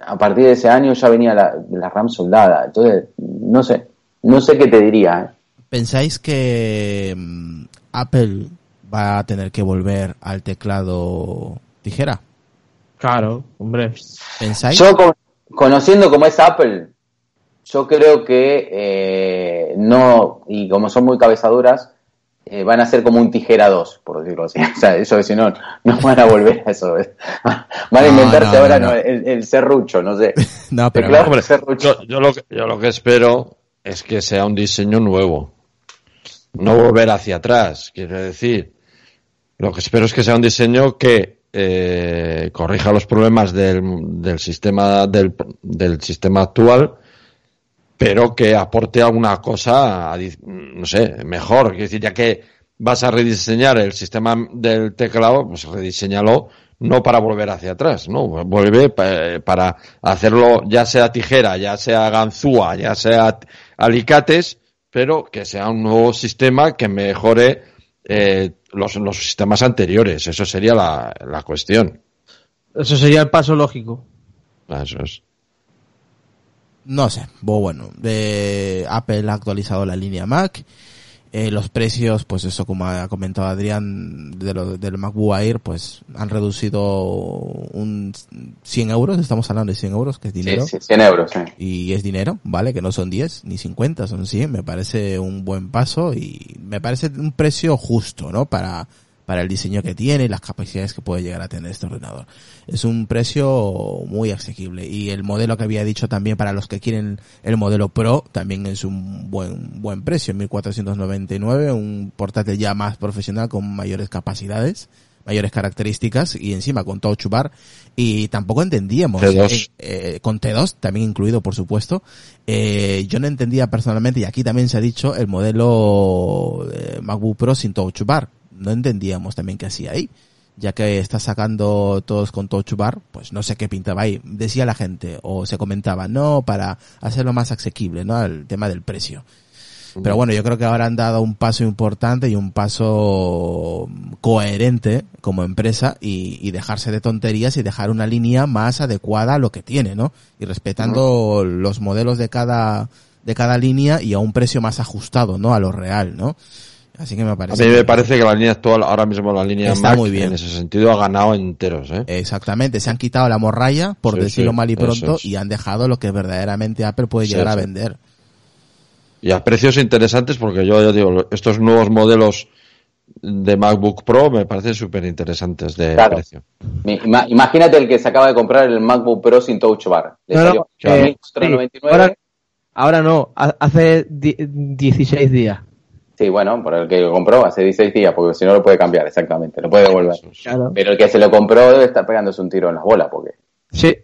A partir de ese año ya venía la, la RAM soldada. Entonces, no sé, no sé qué te diría. ¿eh? ¿Pensáis que mm, Apple va a tener que volver al teclado tijera? Claro, hombre. ¿Pensáis? Yo, con- conociendo cómo es Apple, yo creo que eh, no, y como son muy cabezaduras, eh, van a ser como un tijera 2, por decirlo así. O sea, eso si no, no van a volver a eso. Van a No, inventarse no, ahora no. El, el serrucho, no sé. *laughs* no, pero Hombre, serrucho. yo, yo lo que, yo lo que espero es que sea un diseño nuevo. No volver hacia atrás, quiero decir. Lo que espero es que sea un diseño que eh, corrija los problemas del, del sistema del, del sistema actual, pero que aporte alguna cosa, no sé, mejor. Quiero decir, ya que vas a rediseñar el sistema del teclado, pues rediseñalo no para volver hacia atrás, ¿no? Vuelve pa- para hacerlo ya sea tijera, ya sea ganzúa, ya sea alicates, pero que sea un nuevo sistema que mejore eh, los, los sistemas anteriores. Eso sería la, la cuestión. Eso sería el paso lógico. Eso es. No sé, bueno, eh, Apple ha actualizado la línea Mac. Eh, los precios, pues eso como ha comentado Adrián, de lo- del MacBook Air, pues han reducido un 100 euros, estamos hablando de 100 euros, que es dinero. Sí, sí, 100 euros, sí. Y es dinero, ¿vale? Que no son 10 ni 50, son 100. Me parece un buen paso y me parece un precio justo, ¿no? Para, para el diseño que tiene y las capacidades que puede llegar a tener este ordenador. Es un precio muy asequible. Y el modelo que había dicho también para los que quieren el modelo Pro también es un buen, buen precio. 1499, un portátil ya más profesional con mayores capacidades mayores características y encima con Touch Bar y tampoco entendíamos T2. eh, eh, con T2 también incluido por supuesto eh, yo no entendía personalmente y aquí también se ha dicho el modelo eh, MacBook Pro sin Touch Bar no entendíamos también qué hacía ahí ya que está sacando todos con Touch Bar, pues no sé qué pintaba ahí. Decía la gente, o se comentaba, no, para hacerlo más asequible, ¿no? El tema del precio. Pero bueno, yo creo que ahora han dado un paso importante y un paso coherente como empresa y, y dejarse de tonterías y dejar una línea más adecuada a lo que tiene, ¿no? Y respetando los modelos de cada, de cada línea y a un precio más ajustado, ¿no? A lo real, ¿no? Así que me A parece. mí me parece que la línea actual, ahora mismo la línea Está Mac, muy bien. en ese sentido ha ganado enteros, ¿eh? Exactamente, se han quitado la morralla, por Sí, decirlo sí, mal y pronto, es. y han dejado lo que verdaderamente Apple puede Sí, llegar a vender. Y a precios interesantes porque yo ya digo, estos nuevos modelos de MacBook Pro me parecen súper interesantes de Claro. precio. Imagínate el que se acaba de comprar el MacBook Pro sin Touch Bar. Le No, no, salió eh, 1.499. Ahora, ahora no, ha- hace di- 16 días. Sí, bueno, por el que lo compró hace 16 días, porque si no lo puede cambiar, exactamente, lo puede devolver. Claro. Pero el que se lo compró debe estar pegándose un tiro en las bolas, porque Sí,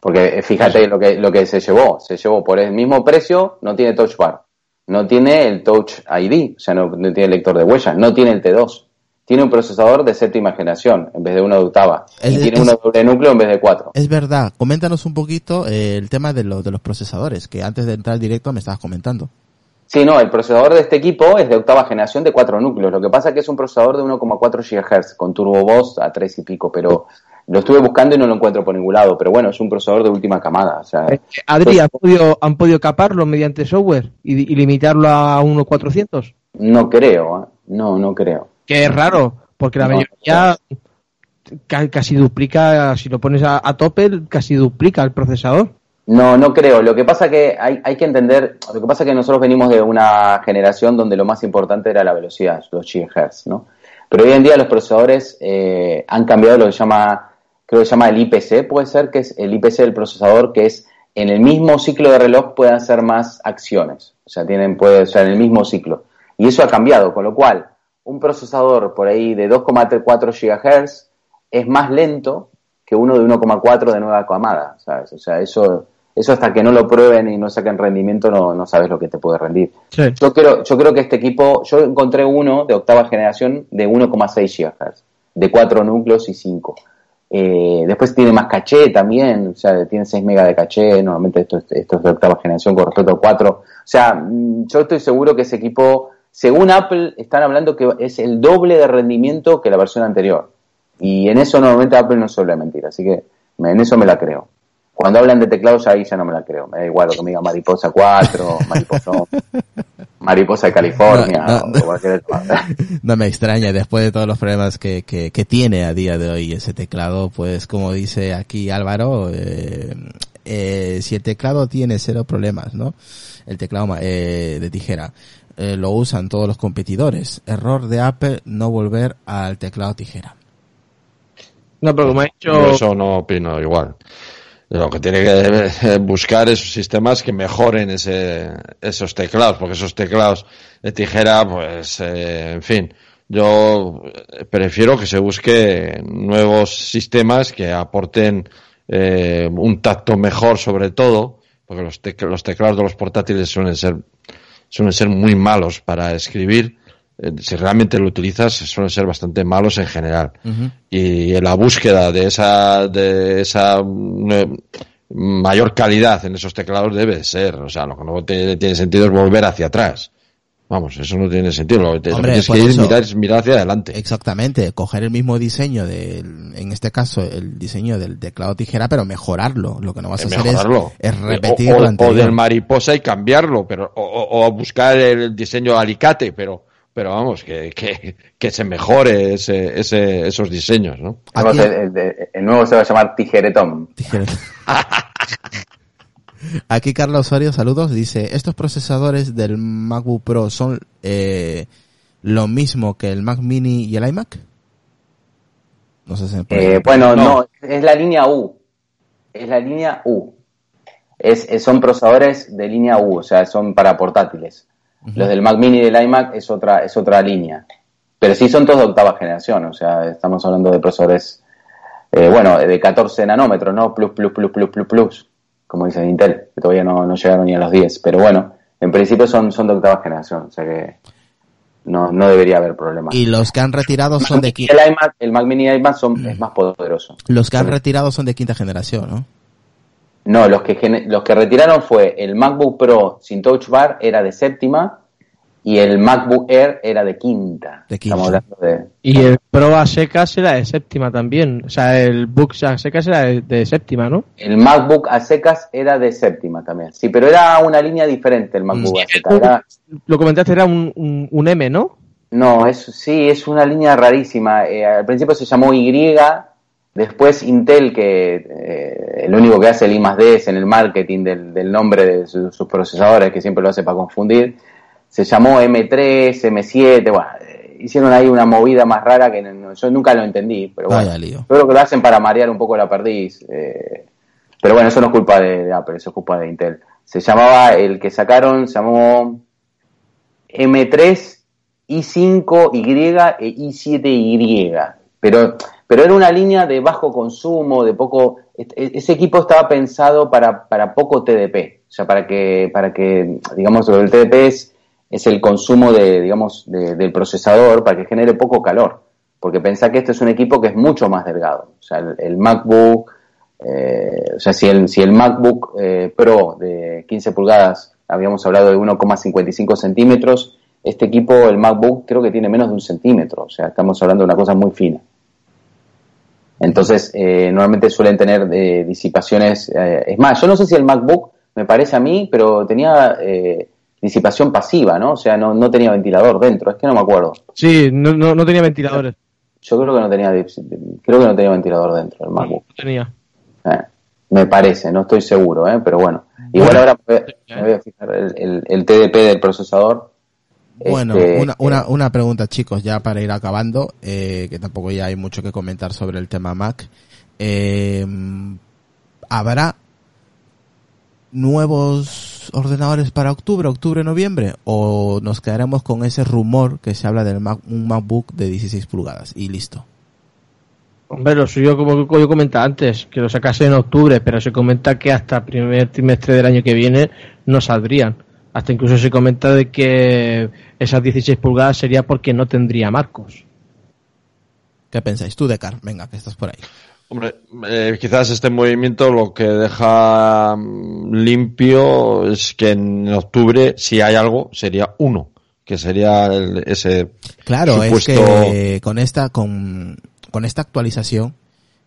porque eh, fíjate lo que lo que se llevó, se llevó por el mismo precio, no tiene Touch Bar, no tiene el Touch ID, o sea, no, no tiene lector de huellas, no tiene el T2. tiene un procesador de séptima generación en vez de uno de octava. Es- y tiene es- uno doble núcleo en vez de cuatro. Es verdad. Coméntanos un poquito eh, el tema de, lo- de los procesadores, que antes de entrar al directo me estabas comentando. Sí, no, el procesador de este equipo es de octava generación de cuatro núcleos. Lo que pasa es que es un procesador de 1,4 GHz con turbo Boss a 3 y pico, pero lo estuve buscando y no lo encuentro por ningún lado. Pero bueno, es un procesador de última camada. O sea, Eh, Adri, ¿han podido, ¿han podido caparlo mediante software y, y limitarlo a 1.400? no creo, ¿eh? no, no creo. Que es raro, porque la No, mayoría ca- casi duplica, si lo pones a, a tope, casi duplica el procesador. No, no creo. Lo que pasa que hay, hay que entender, lo que pasa que nosotros venimos de una generación donde lo más importante era la velocidad, los gigahertz, ¿no? Pero hoy en día los procesadores eh, han cambiado lo que llama, creo que se llama el IPC, puede ser que es el IPC del procesador, que es en el mismo ciclo de reloj puede hacer más acciones. O sea, tienen, puede, o sea, en el mismo ciclo. Y eso ha cambiado, con lo cual, un procesador por ahí de 2,4 GHz es más lento que uno de 1,4 de nueva camada, ¿sabes? O sea, eso, eso hasta que no lo prueben y no saquen rendimiento no, no sabes lo que te puede rendir. Sí. Yo creo, yo creo que este equipo, yo encontré uno de octava generación de 1,6 GHz, de 4 núcleos y 5. Eh, después tiene más caché también, o sea, tiene 6 megas de caché, normalmente esto, es- esto es de octava generación con respecto a 4. O sea, mm, yo estoy seguro que ese equipo, según Apple, están hablando que es el doble de rendimiento que la versión anterior. Y en eso normalmente Apple no suele mentir, así que me- en eso me la creo. Cuando hablan de teclados ahí ya no me la creo, me da igual lo que me diga Mariposa 4, *laughs* Mariposa, Mariposa de California, No, no, o cualquier otra. *laughs* No me extraña, después de todos los problemas que, que, que tiene a día de hoy ese teclado, pues como dice aquí Álvaro, eh, eh, si el teclado tiene cero problemas, ¿no? El teclado eh, de tijera, eh, lo usan todos los competidores. Error de Apple no volver al teclado tijera. No, pero como ha dicho... Yo eso no opino igual. Lo que tiene que buscar es sistemas que mejoren ese, esos teclados, porque esos teclados de tijera, pues, eh, en fin, yo prefiero que se busque nuevos sistemas que aporten eh, un tacto mejor sobre todo, porque los, tec- los teclados de los portátiles suelen ser, suelen ser muy malos para escribir. Eh, si realmente lo utilizas, suelen ser bastante malos en general y en la búsqueda de esa de esa mm, mayor calidad en esos teclados debe ser o sea lo que no tiene, tiene sentido es volver hacia atrás vamos eso no tiene sentido lo que Hombre, tienes que ir eso. mirar, es mirar hacia adelante Exactamente, coger el mismo diseño del, en este caso, el diseño del teclado tijera, pero mejorarlo. Lo que no vas a Eh, hacer es, es repetir o, lo o anterior. del mariposa y cambiarlo pero o buscar el diseño alicate pero pero vamos que, que, que se mejore ese, ese, esos diseños no El, el- el- el nuevo se va a llamar Tijeretón. *laughs* Aquí Carlos Osorio, saludos, dice, estos procesadores del MacBook Pro son eh, lo mismo que el Mac Mini y el iMac. No sé si me puede- Eh, bueno, no. es la línea U. Es la línea U. Es, es- son procesadores de línea U, o sea, son para portátiles. Los del Mac Mini y del iMac es otra, es otra línea. Pero sí son todos de octava generación, o sea, estamos hablando de procesadores, eh, bueno, de 14 nanómetros, ¿no? Plus, plus, plus, plus, plus, plus, como dice Intel, que todavía no, no llegaron ni a los 10. Pero bueno, en principio son, son de octava generación, o sea que no, no debería haber problema. Y los que han retirado son de qui- el iMac, el Mac Mini y iMac son, es más poderoso. los que han retirado son de quinta generación, ¿no? No, los que, los que retiraron fue el MacBook Pro sin Touch Bar era de séptima y el MacBook Air era de quinta. De quinta. Estamos hablando de... Y el Pro a secas era de séptima también. O sea, el Book a secas era de, de séptima, ¿no? El MacBook a secas era de séptima también. Sí, pero era una línea diferente el MacBook a secas. Era- Lo comentaste, era un, un, un M, ¿no? no, es, sí, es una línea rarísima. Eh, al principio se llamó Y, después Intel, que eh, lo único que hace el I más D es en el marketing del, del nombre de su- sus procesadores, que siempre lo hace para confundir, se llamó M3, M7, bueno, eh, hicieron ahí una movida más rara que no- yo nunca lo entendí, pero bueno, Vaya lío. yo creo que lo hacen para marear un poco la perdiz, eh, pero bueno, eso no es culpa de, de Apple, eso es culpa de Intel. Se llamaba, el que sacaron, se llamó M3, I5Y e I7Y. Pero, pero era una línea de bajo consumo, de poco. e- Ese equipo estaba pensado para, para poco TDP. O sea, para que, para que, digamos, el TDP es, es el consumo de, digamos, de- del procesador para que genere poco calor. porque pensá que este es un equipo que es mucho más delgado. O sea, el, el MacBook, eh, o sea, si el, si el MacBook eh, Pro de 15 pulgadas, habíamos hablado de 1,55 centímetros, este equipo, el MacBook, creo que tiene menos de un centímetro. O sea, estamos hablando de una cosa muy fina. Entonces, eh, normalmente suelen tener eh, disipaciones. eh, es más, yo no sé si el MacBook, me parece a mí, pero tenía eh, disipación pasiva, ¿no? O sea, no, no tenía ventilador dentro. Es que no me acuerdo. Sí, no, no, no tenía ventiladores. Yo creo que no tenía, creo que no tenía ventilador dentro del MacBook. No tenía. Eh, me parece, no estoy seguro, ¿eh? pero bueno. Igual ahora me voy a- me voy a fijar el, el- el TDP del procesador. Bueno, Este, una, una, una pregunta, chicos, ya para ir acabando, eh, que tampoco ya hay mucho que comentar sobre el tema Mac. Eh, ¿Habrá nuevos ordenadores para octubre, octubre, noviembre? ¿O nos quedaremos con ese rumor que se habla del Mac, un MacBook de 16 pulgadas y listo? Hombre, lo suyo, como yo comentaba antes, que lo sacase en octubre, pero se comenta que hasta el primer trimestre del año que viene no saldrían. Hasta incluso se comenta de que esas 16 pulgadas sería porque no tendría marcos. ¿Qué pensáis? Tú, Decar, venga, que estás por ahí. Hombre, eh, quizás este movimiento lo que deja mm, limpio es que en octubre, si hay algo, sería uno, que sería el- ese Claro, supuesto... es que con esta, con, con esta actualización,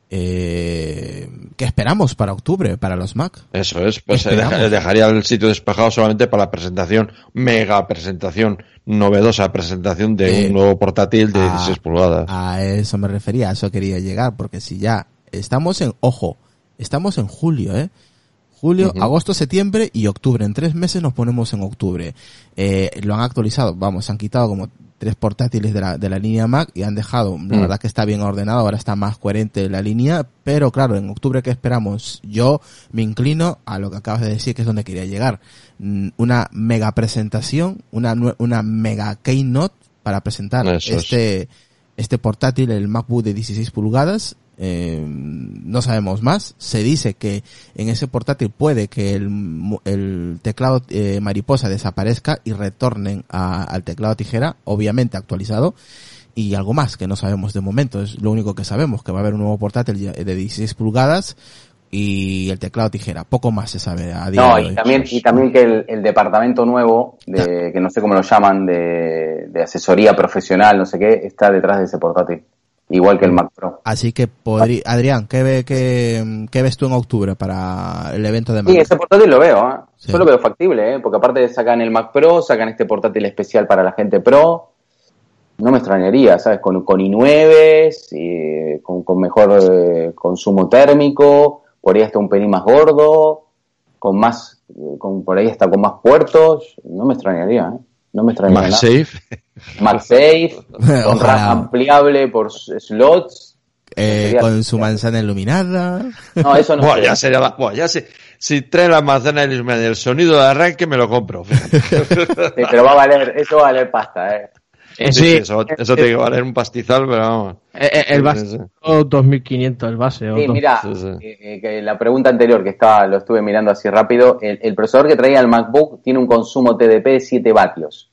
eh, ¿qué esperamos para octubre, para los Mac? Eso es, pues deja- dejaría el sitio despejado solamente para la presentación, mega presentación, novedosa presentación de Eh, un nuevo portátil de a- 16 pulgadas. A eso me refería, a eso quería llegar, porque si ya estamos en, ojo, estamos en julio, ¿eh? Julio, agosto, septiembre y octubre. En tres meses nos ponemos en octubre. Eh, lo han actualizado, vamos, han quitado como tres portátiles de la, de la línea Mac y han dejado, la Mm. verdad que está bien ordenado, ahora está más coherente la línea, pero claro, en octubre ¿qué esperamos? Yo me inclino a lo que acabas de decir, que es donde quería llegar. Mm, Una mega presentación, una, una mega keynote para presentar Eso es. este, este portátil, el MacBook de 16 pulgadas, eh, no sabemos más. Se dice que en ese portátil puede que el, el teclado eh, mariposa desaparezca y retornen a- al teclado tijera, obviamente actualizado. Y algo más que no sabemos de momento, es lo único que sabemos, que va a haber un nuevo portátil de 16 pulgadas y el teclado tijera. Poco más se sabe a día No, de y hoy. también, y también que el, el departamento nuevo, de, que no sé cómo lo llaman, de, de asesoría profesional, no sé qué, está detrás de ese portátil. Igual que el Mac Pro. Así que podría, Adrián, ¿qué, ve, qué, qué ves tú en octubre para el evento de Mac? Sí, ese portátil lo veo, ¿eh? Sí. Yo lo veo factible, ¿eh? Porque aparte sacan el Mac Pro, sacan este portátil especial para la gente Pro. No me extrañaría, ¿sabes? Con, con i9, y con, con mejor eh, consumo térmico, por ahí hasta un pelín más gordo, con más, eh, con, por ahí hasta con más puertos. No me extrañaría, ¿eh? No me extrañaría. nada. MagSafe, MagSafe, *laughs* con. RAM ampliable por slots. Eh, con su manzana iluminada. No, eso no. *laughs* Buah, sé. ya sería la, buah, ya sé, si trae la manzana y el sonido de arranque me lo compro. *laughs* Sí, pero va a valer, eso va a valer pasta, ¿eh? Eh, Sí, eso, eso tiene que valer un pastizal, pero vamos. eh, eh, el base sí, sí. 2500 el base. o Sí, mira, Sí, sí. eh, que la pregunta anterior que estaba, lo estuve mirando así rápido, el, el procesador que traía el MacBook tiene un consumo TDP de 7 vatios.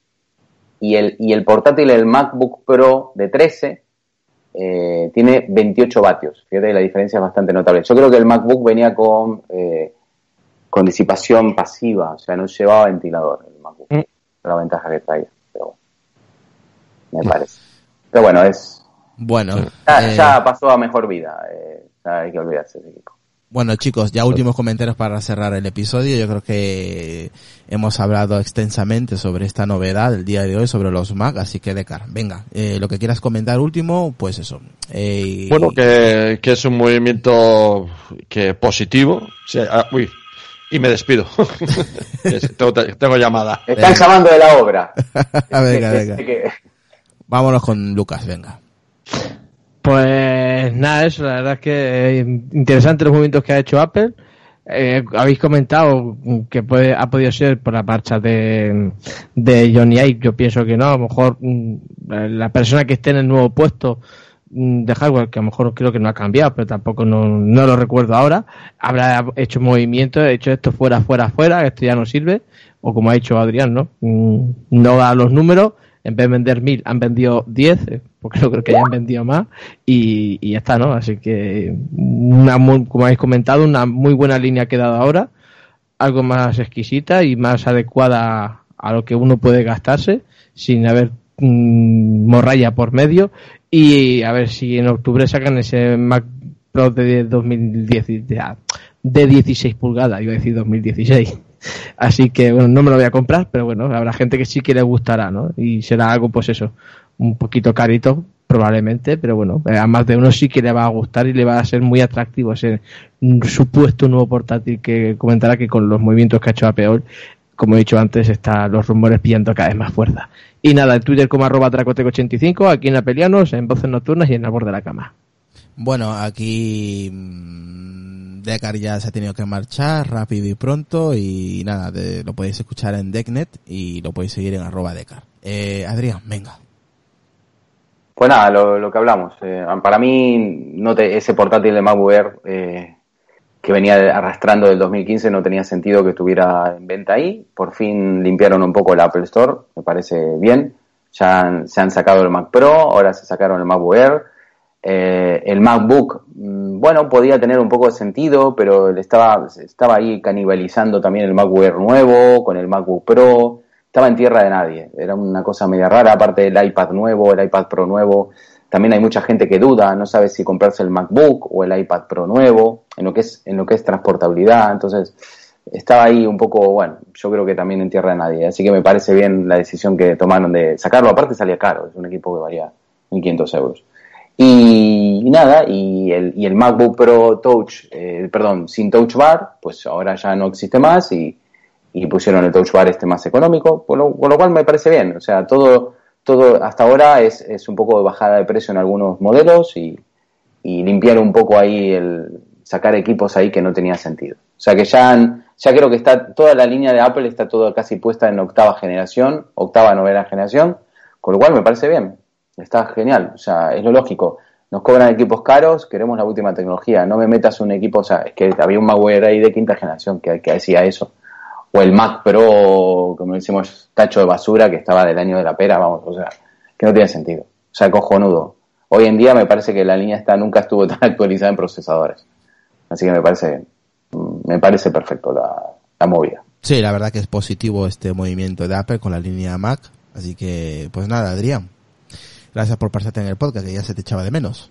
Y el, y el portátil, el MacBook Pro de 13, eh, tiene 28 vatios. Fíjate, la diferencia es bastante notable. Yo creo que el MacBook venía con, eh, con disipación pasiva, o sea, no llevaba ventilador el MacBook. Mm. La ventaja que traía, me parece. Pero bueno, es Bueno, ya, eh, ya pasó a mejor vida. eh, ya hay que olvidarse de ese equipo. bueno chicos, ya últimos comentarios para cerrar el episodio. Yo creo que hemos hablado extensamente sobre esta novedad del día de hoy, sobre los Mac, así que Decar, venga, eh, lo que quieras comentar último, pues eso. Eh, Bueno, que, que es un movimiento que positivo. Sí, ah, uy, y me despido. *laughs* Es- tengo, tengo llamada. Están llamando de la obra. *laughs* venga, Que- venga. Vámonos con Lucas, venga. Pues nada, eso, la verdad es que eh, interesante los movimientos que ha hecho Apple. Eh, habéis comentado que puede, ha podido ser por la marcha de, de Johnny Ive. Yo pienso que no. A lo mejor mm, la persona que esté en el nuevo puesto mm, de hardware, que a lo mejor creo que no ha cambiado, pero tampoco no, no lo recuerdo ahora, habrá hecho movimientos, hecho esto fuera, fuera, fuera, esto ya no sirve. O como ha dicho Adrián, ¿no? Mm, No da los números en vez de vender 1000 han vendido 10, eh, porque no creo que hayan vendido más, y, y ya está, ¿no? Así que, una como habéis comentado, una muy buena línea ha quedado ahora, algo más exquisita y más adecuada a lo que uno puede gastarse, sin haber mm, morralla por medio, y a ver si en octubre sacan ese Mac Pro de 2010, de, ah, de 16 pulgadas, iba a decir 2016. Así que bueno, no me lo voy a comprar, pero bueno, habrá gente que sí que le gustará, ¿no? Y será algo, pues eso, un poquito carito, probablemente, pero bueno, eh, a más de uno sí que le va a gustar y le va a ser muy atractivo ese supuesto nuevo portátil que comentará que con los movimientos que ha hecho Apple, como he dicho antes, están los rumores pillando cada vez más fuerza. Y nada, en Twitter como arroba tracoteco85, aquí en Apelianos, en Voces Nocturnas y en el borde de la cama. Bueno, aquí Decar ya se ha tenido que marchar rápido y pronto y nada, de- lo podéis escuchar en Decknet y lo podéis seguir en arroba Decar. Eh, Adrián, venga. Pues nada, lo, que hablamos. eh, para mí, no ese portátil de MacBook Air eh, que venía arrastrando del 2015 no tenía sentido que estuviera en venta ahí. Por fin limpiaron un poco el Apple Store, me parece bien. Ya se han sacado el Mac Pro, ahora se sacaron el MacBook Air. Eh, el MacBook, mm, bueno, podía tener un poco de sentido, pero estaba, estaba ahí canibalizando también el MacBook Air nuevo con el MacBook Pro. Estaba en tierra de nadie. Era una cosa media rara, aparte del iPad nuevo, el iPad Pro nuevo. También hay mucha gente que duda, no sabe si comprarse el MacBook o el iPad Pro nuevo, en lo que es, en lo que es transportabilidad. Entonces, estaba ahí un poco, bueno, yo creo que también en tierra de nadie. Así que me parece bien la decisión que tomaron de sacarlo. Aparte salía caro, es un equipo que valía 1.500 euros. Y, nada, y el, y el MacBook Pro Touch, eh, perdón, sin Touch Bar, pues ahora ya no existe más y, y pusieron el Touch Bar este más económico, por lo, por lo cual me parece bien. O sea, todo, todo hasta ahora es, es un poco de bajada de precio en algunos modelos y, y limpiar un poco ahí el sacar equipos ahí que no tenía sentido. O sea que ya, han- ya creo que está toda la línea de Apple está toda casi puesta en octava generación, octava novena generación, con lo cual me parece bien. Está genial, o sea, es lo lógico. Nos cobran equipos caros, queremos la última tecnología. No me metas un equipo, o sea, es que había un MacBook ahí de quinta generación que, que decía eso. O el Mac Pro, como decimos, tacho de basura que estaba del año de la pera, vamos, o sea, que no tiene sentido. O sea, cojonudo. Hoy en día me parece que la línea esta nunca estuvo *laughs* tan actualizada en procesadores. Así que me parece, mm, me parece perfecto la, la movida. Sí, la verdad que es positivo este movimiento de Apple con la línea Mac. Así que, pues nada, Adrián. Gracias por pasarte en el podcast, que ya se te echaba de menos.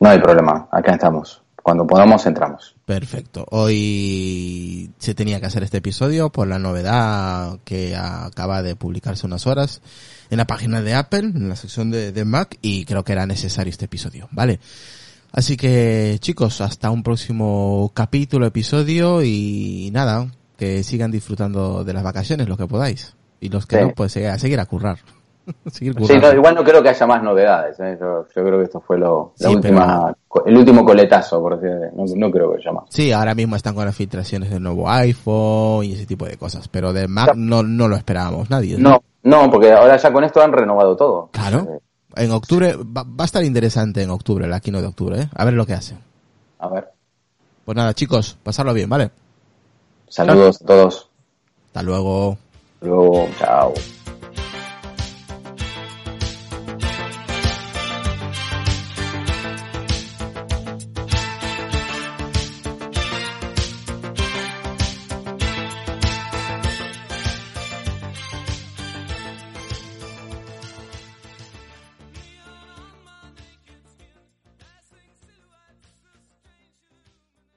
No hay problema, acá estamos. Cuando podamos entramos. Perfecto. Hoy se tenía que hacer este episodio por la novedad que acaba de publicarse unas horas en la página de Apple, en la sección de, de Mac, y creo que era necesario este episodio, ¿vale? Así que chicos, hasta un próximo capítulo, episodio, y nada, que sigan disfrutando de las vacaciones, lo que podáis. Y los que Sí. no, pues a, seguir a currar. *laughs* Sí, no, igual no creo que haya más novedades. ¿eh? Yo, yo creo que esto fue lo, la Sí, última, el último coletazo, por decir, no, no creo que haya más. Sí, ahora mismo están con las filtraciones del nuevo iPhone y ese tipo de cosas, pero de Mac no, no lo esperábamos nadie. No, no, porque ahora ya con esto han renovado todo. Claro. Eh, En octubre, va, va a estar interesante en octubre, la keynote de octubre, ¿eh? A ver lo que hacen. a ver, Pues nada, chicos, pasarlo bien, ¿vale? saludos a todos. Hasta luego. Luego, chao.